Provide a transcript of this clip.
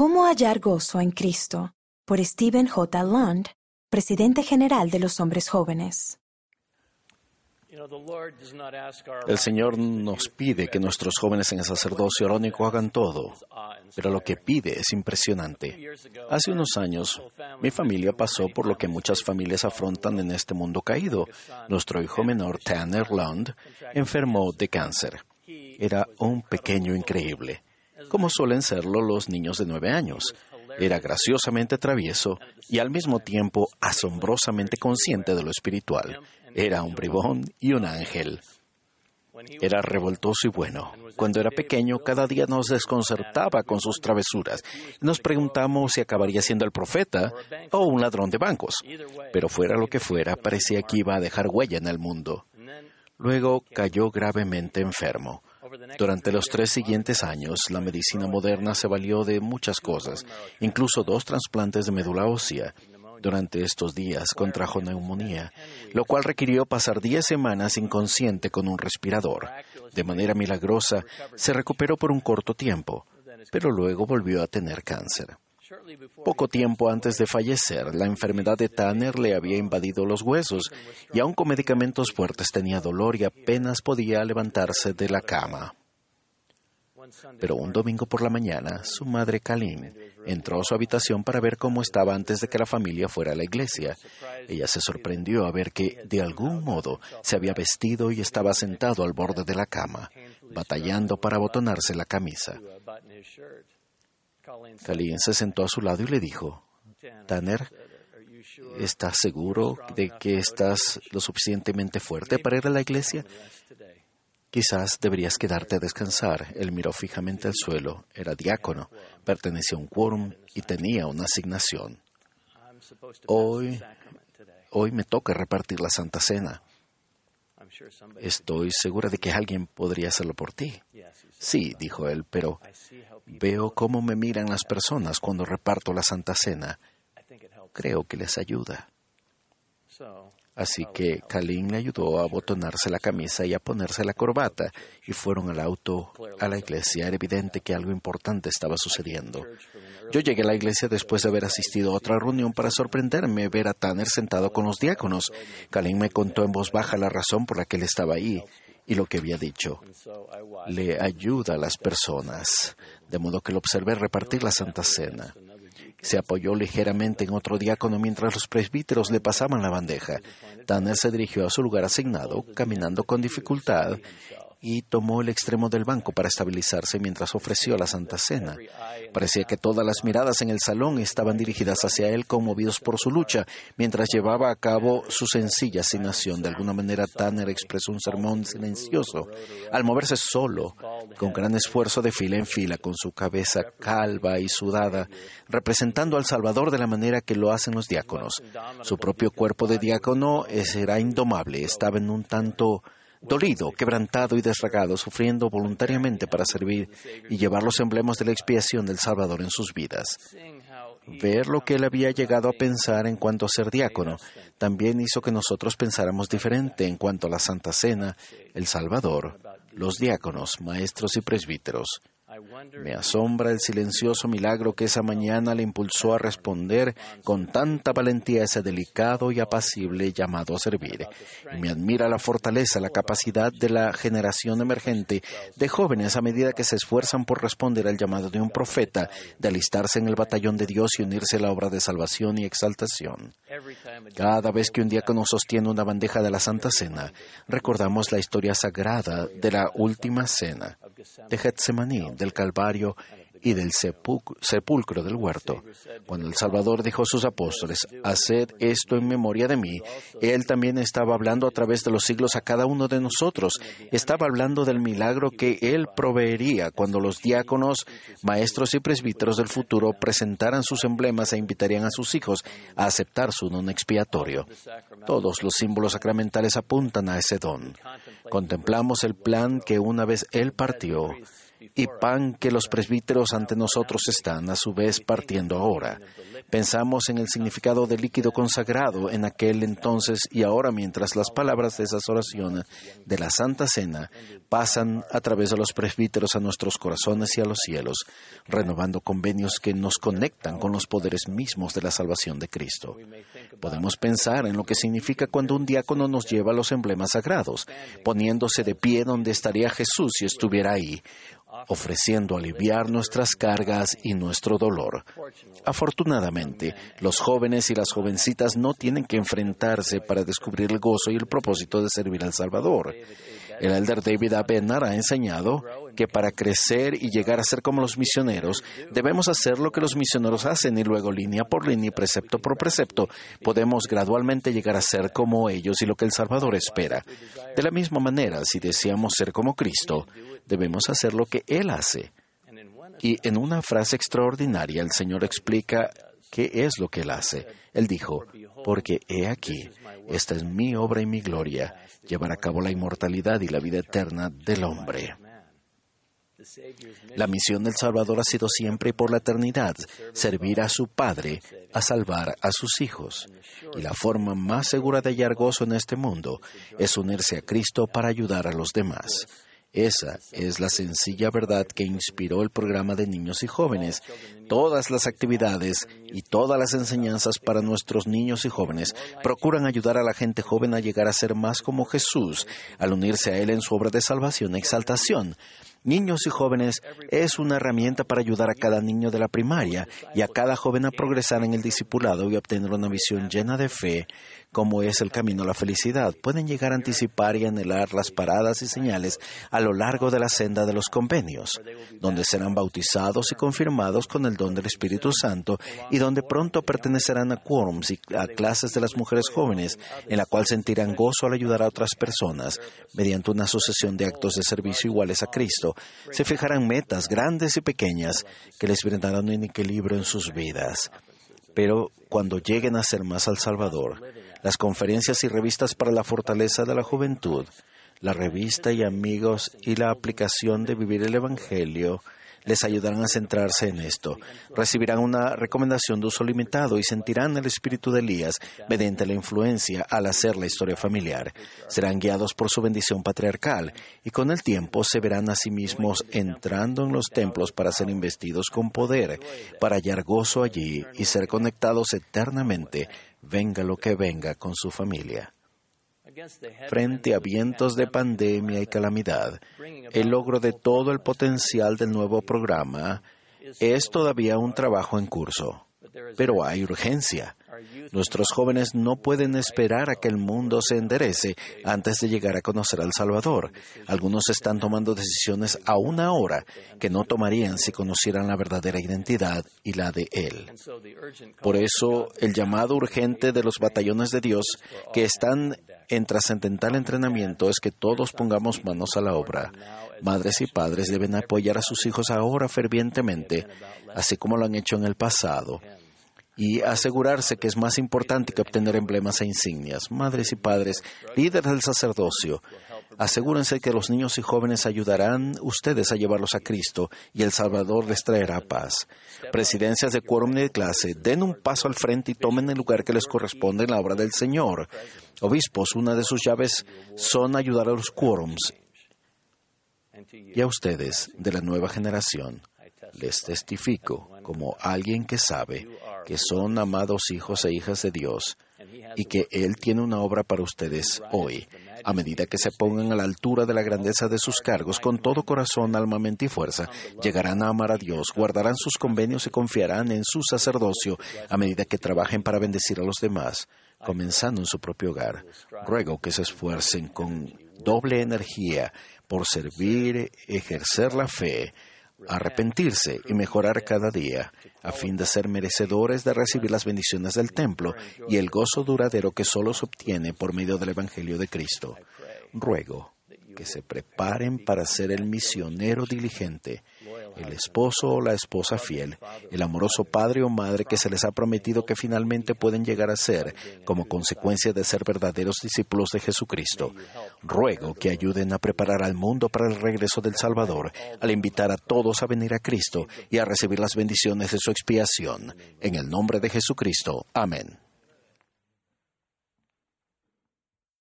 ¿Cómo hallar gozo en Cristo? por Stephen J. Lund, presidente general de los hombres jóvenes. El Señor nos pide que nuestros jóvenes en el sacerdocio arónico hagan todo, pero lo que pide es impresionante. Hace unos años, mi familia pasó por lo que muchas familias afrontan en este mundo caído. Nuestro hijo menor, Tanner Lund, enfermó de cáncer. Era un pequeño increíble, como suelen serlo los niños de nueve años. Era graciosamente travieso y al mismo tiempo asombrosamente consciente de lo espiritual. Era un bribón y un ángel. Era revoltoso y bueno. Cuando era pequeño, cada día nos desconcertaba con sus travesuras. Nos preguntamos si acabaría siendo el profeta o un ladrón de bancos. Pero fuera lo que fuera, parecía que iba a dejar huella en el mundo. Luego cayó gravemente enfermo. Durante los tres siguientes años, la medicina moderna se valió de muchas cosas, incluso dos trasplantes de médula ósea. Durante estos días contrajo neumonía, lo cual requirió pasar diez semanas inconsciente con un respirador. De manera milagrosa, se recuperó por un corto tiempo, pero luego volvió a tener cáncer. Poco tiempo antes de fallecer, la enfermedad de Tanner le había invadido los huesos y aun con medicamentos fuertes tenía dolor y apenas podía levantarse de la cama. Pero un domingo por la mañana, su madre Kalin entró a su habitación para ver cómo estaba antes de que la familia fuera a la iglesia. Ella se sorprendió a ver que, de algún modo, se había vestido y estaba sentado al borde de la cama, batallando para abotonarse la camisa. Kalin se sentó a su lado y le dijo, Tanner, ¿estás seguro de que estás lo suficientemente fuerte para ir a la iglesia? Quizás deberías quedarte a descansar. Él miró fijamente al suelo. Era diácono, pertenecía a un quórum y tenía una asignación. Hoy, hoy me toca repartir la Santa Cena. Estoy segura de que alguien podría hacerlo por ti. Sí, dijo él, pero veo cómo me miran las personas cuando reparto la Santa Cena. Creo que les ayuda. Así que Kalin le ayudó a abotonarse la camisa y a ponerse la corbata y fueron al auto a la iglesia. Era evidente que algo importante estaba sucediendo. Yo llegué a la iglesia después de haber asistido a otra reunión para sorprenderme ver a Tanner sentado con los diáconos. Kalin me contó en voz baja la razón por la que él estaba ahí y lo que había dicho. Le ayuda a las personas, de modo que lo observé repartir la Santa Cena. Se apoyó ligeramente en otro diácono mientras los presbíteros le pasaban la bandeja. Tanner se dirigió a su lugar asignado, caminando con dificultad, y tomó el extremo del banco para estabilizarse mientras ofreció la Santa Cena. Parecía que todas las miradas en el salón estaban dirigidas hacia él, conmovidos por su lucha, mientras llevaba a cabo su sencilla asignación. De alguna manera, Tanner expresó un sermón silencioso. Al moverse solo, con gran esfuerzo de fila en fila, con su cabeza calva y sudada, representando al Salvador de la manera que lo hacen los diáconos. Su propio cuerpo de diácono era indomable, estaba en un tanto dolido, quebrantado y desragado, sufriendo voluntariamente para servir y llevar los emblemas de la expiación del Salvador en sus vidas. Ver lo que él había llegado a pensar en cuanto a ser diácono también hizo que nosotros pensáramos diferente en cuanto a la Santa Cena, el Salvador, los diáconos, maestros y presbíteros. Me asombra el silencioso milagro que esa mañana le impulsó a responder con tanta valentía a ese delicado y apacible llamado a servir. Y me admira la fortaleza, la capacidad de la generación emergente de jóvenes a medida que se esfuerzan por responder al llamado de un profeta, de alistarse en el batallón de Dios y unirse a la obra de salvación y exaltación. Cada vez que un diácono sostiene una bandeja de la Santa Cena, recordamos la historia sagrada de la última cena de Getsemaní, del Calvario y del sepulcro del huerto. Cuando el Salvador dijo a sus apóstoles, haced esto en memoria de mí, Él también estaba hablando a través de los siglos a cada uno de nosotros. Estaba hablando del milagro que Él proveería cuando los diáconos, maestros y presbíteros del futuro presentaran sus emblemas e invitarían a sus hijos a aceptar su don expiatorio. Todos los símbolos sacramentales apuntan a ese don. Contemplamos el plan que una vez Él partió y pan que los presbíteros ante nosotros están a su vez partiendo ahora. Pensamos en el significado del líquido consagrado en aquel entonces y ahora mientras las palabras de esas oraciones de la Santa Cena pasan a través de los presbíteros a nuestros corazones y a los cielos, renovando convenios que nos conectan con los poderes mismos de la salvación de Cristo. Podemos pensar en lo que significa cuando un diácono nos lleva los emblemas sagrados, poniéndose de pie donde estaría Jesús si estuviera ahí, ofreciendo aliviar nuestras cargas y nuestro dolor. Afortunadamente, los jóvenes y las jovencitas no tienen que enfrentarse para descubrir el gozo y el propósito de servir al Salvador. El elder David A. ha enseñado que para crecer y llegar a ser como los misioneros, debemos hacer lo que los misioneros hacen y luego línea por línea y precepto por precepto podemos gradualmente llegar a ser como ellos y lo que el Salvador espera. De la misma manera, si deseamos ser como Cristo, debemos hacer lo que Él hace. Y en una frase extraordinaria el Señor explica qué es lo que Él hace. Él dijo, porque he aquí, esta es mi obra y mi gloria, llevar a cabo la inmortalidad y la vida eterna del hombre. La misión del Salvador ha sido siempre y por la eternidad servir a su Padre a salvar a sus hijos. Y la forma más segura de hallar gozo en este mundo es unirse a Cristo para ayudar a los demás. Esa es la sencilla verdad que inspiró el programa de niños y jóvenes. Todas las actividades y todas las enseñanzas para nuestros niños y jóvenes procuran ayudar a la gente joven a llegar a ser más como Jesús, al unirse a Él en su obra de salvación exaltación. Niños y jóvenes es una herramienta para ayudar a cada niño de la primaria y a cada joven a progresar en el discipulado y obtener una visión llena de fe, como es el camino a la felicidad. Pueden llegar a anticipar y anhelar las paradas y señales a lo largo de la senda de los convenios, donde serán bautizados y confirmados con el don del Espíritu Santo y donde pronto pertenecerán a quórums y a clases de las mujeres jóvenes, en la cual sentirán gozo al ayudar a otras personas mediante una sucesión de actos de servicio iguales a Cristo. Se fijarán metas grandes y pequeñas que les brindarán un equilibrio en sus vidas. Pero cuando lleguen a ser más al Salvador, las conferencias y revistas para la fortaleza de la juventud, la revista y amigos y la aplicación de vivir el Evangelio les ayudarán a centrarse en esto. Recibirán una recomendación de uso limitado y sentirán el espíritu de Elías mediante la influencia al hacer la historia familiar. Serán guiados por su bendición patriarcal y con el tiempo se verán a sí mismos entrando en los templos para ser investidos con poder, para hallar gozo allí y ser conectados eternamente, venga lo que venga con su familia. Frente a vientos de pandemia y calamidad, el logro de todo el potencial del nuevo programa es todavía un trabajo en curso. Pero hay urgencia. Nuestros jóvenes no pueden esperar a que el mundo se enderece antes de llegar a conocer al Salvador. Algunos están tomando decisiones aún ahora que no tomarían si conocieran la verdadera identidad y la de Él. Por eso, el llamado urgente de los batallones de Dios que están en trascendental entrenamiento es que todos pongamos manos a la obra. Madres y padres deben apoyar a sus hijos ahora fervientemente, así como lo han hecho en el pasado y asegurarse que es más importante que obtener emblemas e insignias. Madres y padres, líderes del sacerdocio, asegúrense que los niños y jóvenes ayudarán ustedes a llevarlos a Cristo y el Salvador les traerá paz. Presidencias de quórum y de clase, den un paso al frente y tomen el lugar que les corresponde en la obra del Señor. Obispos, una de sus llaves son ayudar a los quórums y a ustedes de la nueva generación. Les testifico como alguien que sabe que son amados hijos e hijas de Dios y que Él tiene una obra para ustedes hoy. A medida que se pongan a la altura de la grandeza de sus cargos, con todo corazón, alma, mente y fuerza, llegarán a amar a Dios, guardarán sus convenios y confiarán en su sacerdocio a medida que trabajen para bendecir a los demás, comenzando en su propio hogar. Ruego que se esfuercen con doble energía por servir, ejercer la fe, arrepentirse y mejorar cada día, a fin de ser merecedores de recibir las bendiciones del templo y el gozo duradero que solo se obtiene por medio del Evangelio de Cristo. Ruego que se preparen para ser el misionero diligente el esposo o la esposa fiel, el amoroso padre o madre que se les ha prometido que finalmente pueden llegar a ser como consecuencia de ser verdaderos discípulos de Jesucristo. Ruego que ayuden a preparar al mundo para el regreso del Salvador, al invitar a todos a venir a Cristo y a recibir las bendiciones de su expiación. En el nombre de Jesucristo. Amén.